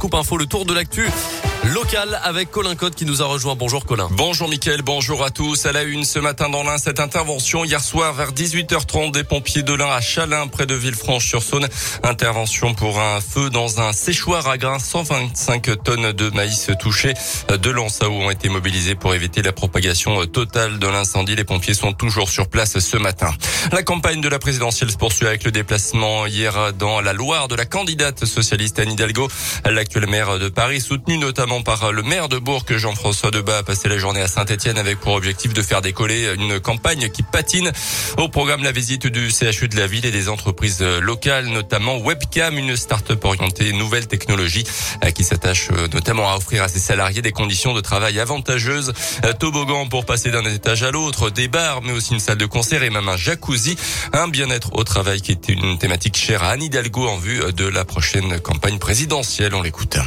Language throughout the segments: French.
Scoop Info, le tour de l'actu local avec Colin Cotte qui nous a rejoint. Bonjour Colin. Bonjour Mickaël, bonjour à tous. À la une ce matin dans l'Ain, cette intervention hier soir vers 18h30 des pompiers de l'Ain à Chalin près de Villefranche-sur-Saône. Intervention pour un feu dans un séchoir à grains. 125 tonnes de maïs touchées. De l'Ansaou ont été mobilisés pour éviter la propagation totale de l'incendie. Les pompiers sont toujours sur place ce matin. La campagne de la présidentielle se poursuit avec le déplacement hier dans la Loire de la candidate socialiste Anne Hidalgo, l'actuelle maire de Paris, soutenue notamment par le maire de Bourg, Jean-François Debat, a passé la journée à Saint-Etienne avec pour objectif de faire décoller une campagne qui patine. Au programme, la visite du CHU de la ville et des entreprises locales, notamment Webcam, une start-up orientée nouvelles technologies qui s'attache euh, notamment à offrir à ses salariés des conditions de travail avantageuses. Euh, toboggan pour passer d'un étage à l'autre, des bars, mais aussi une salle de concert et même un jacuzzi. Un bien-être au travail qui était une thématique chère à Anne Hidalgo en vue de la prochaine campagne présidentielle. On l'écoute.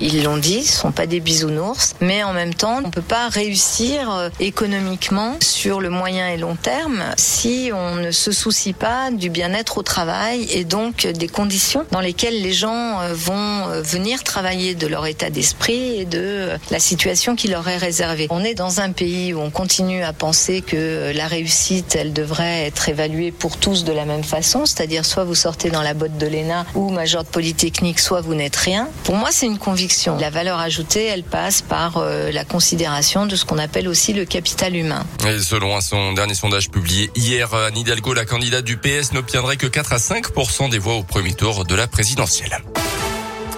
Ils l'ont dit, ce sont pas des bisounours, mais en même temps, on peut pas réussir euh, économiquement sur le moyen et long terme si on ne se soucie pas du bien-être au travail et donc des conditions dans lesquelles les gens euh, vont euh, venir travailler de leur état d'esprit et de la situation qui leur est réservée. On est dans un pays où on continue à penser que la réussite, elle devrait être évaluée pour tous de la même façon, c'est-à-dire soit vous sortez dans la botte de l'ENA ou major de polytechnique, soit vous n'êtes rien. Pour moi, c'est une conviction la valeur ajoutée, elle passe par euh, la considération de ce qu'on appelle aussi le capital humain. Et selon son dernier sondage publié hier, Anne Hidalgo, la candidate du PS, n'obtiendrait que 4 à 5 des voix au premier tour de la présidentielle.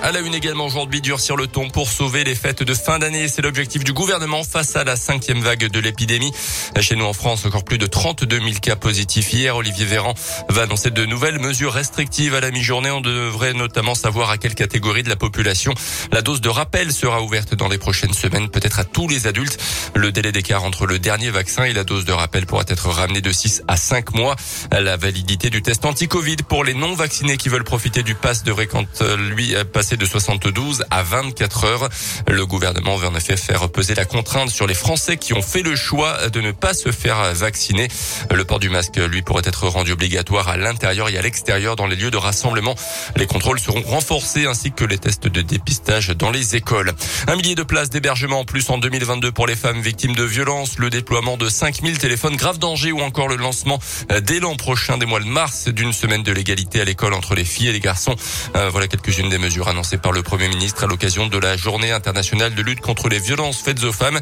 À la une également aujourd'hui, durcir le ton pour sauver les fêtes de fin d'année. C'est l'objectif du gouvernement face à la cinquième vague de l'épidémie. Chez nous en France, encore plus de 32 000 cas positifs hier. Olivier Véran va annoncer de nouvelles mesures restrictives à la mi-journée. On devrait notamment savoir à quelle catégorie de la population la dose de rappel sera ouverte dans les prochaines semaines, peut-être à tous les adultes. Le délai d'écart entre le dernier vaccin et la dose de rappel pourra être ramené de 6 à 5 mois. La validité du test anti-Covid pour les non-vaccinés qui veulent profiter du pass devrait quant lui passer de 72 à 24 heures. Le gouvernement veut en effet faire peser la contrainte sur les Français qui ont fait le choix de ne pas se faire vacciner. Le port du masque, lui, pourrait être rendu obligatoire à l'intérieur et à l'extérieur dans les lieux de rassemblement. Les contrôles seront renforcés ainsi que les tests de dépistage dans les écoles. Un millier de places d'hébergement en plus en 2022 pour les femmes victimes de violences, le déploiement de 5000 téléphones grave danger ou encore le lancement dès l'an prochain des mois de mars d'une semaine de l'égalité à l'école entre les filles et les garçons. Euh, voilà quelques-unes des mesures annoncé par le Premier ministre à l'occasion de la journée internationale de lutte contre les violences faites aux femmes.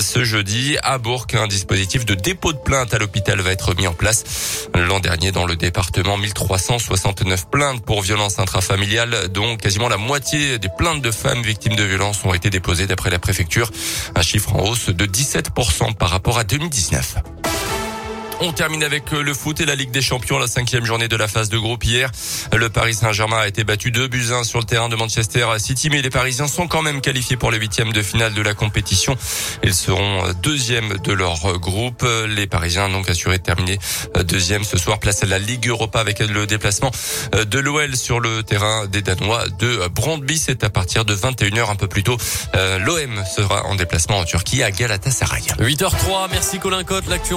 Ce jeudi, à Bourg, un dispositif de dépôt de plainte à l'hôpital va être mis en place. L'an dernier, dans le département, 1369 plaintes pour violences intrafamiliales, dont quasiment la moitié des plaintes de femmes victimes de violences ont été déposées d'après la préfecture. Un chiffre en hausse de 17% par rapport à 2019. On termine avec euh, le foot et la Ligue des Champions, la cinquième journée de la phase de groupe hier. Le Paris Saint-Germain a été battu 2 buts 1 sur le terrain de Manchester City, mais les Parisiens sont quand même qualifiés pour les huitièmes de finale de la compétition. Ils seront euh, deuxièmes de leur euh, groupe. Les Parisiens donc assuré de terminer deuxième ce soir. Place à la Ligue Europa avec le déplacement de l'OL sur le terrain des Danois de Brandby. C'est à partir de 21h un peu plus tôt. L'OM sera en déplacement en Turquie à Galatasaray. 8h03, merci Colin Cotte. L'actu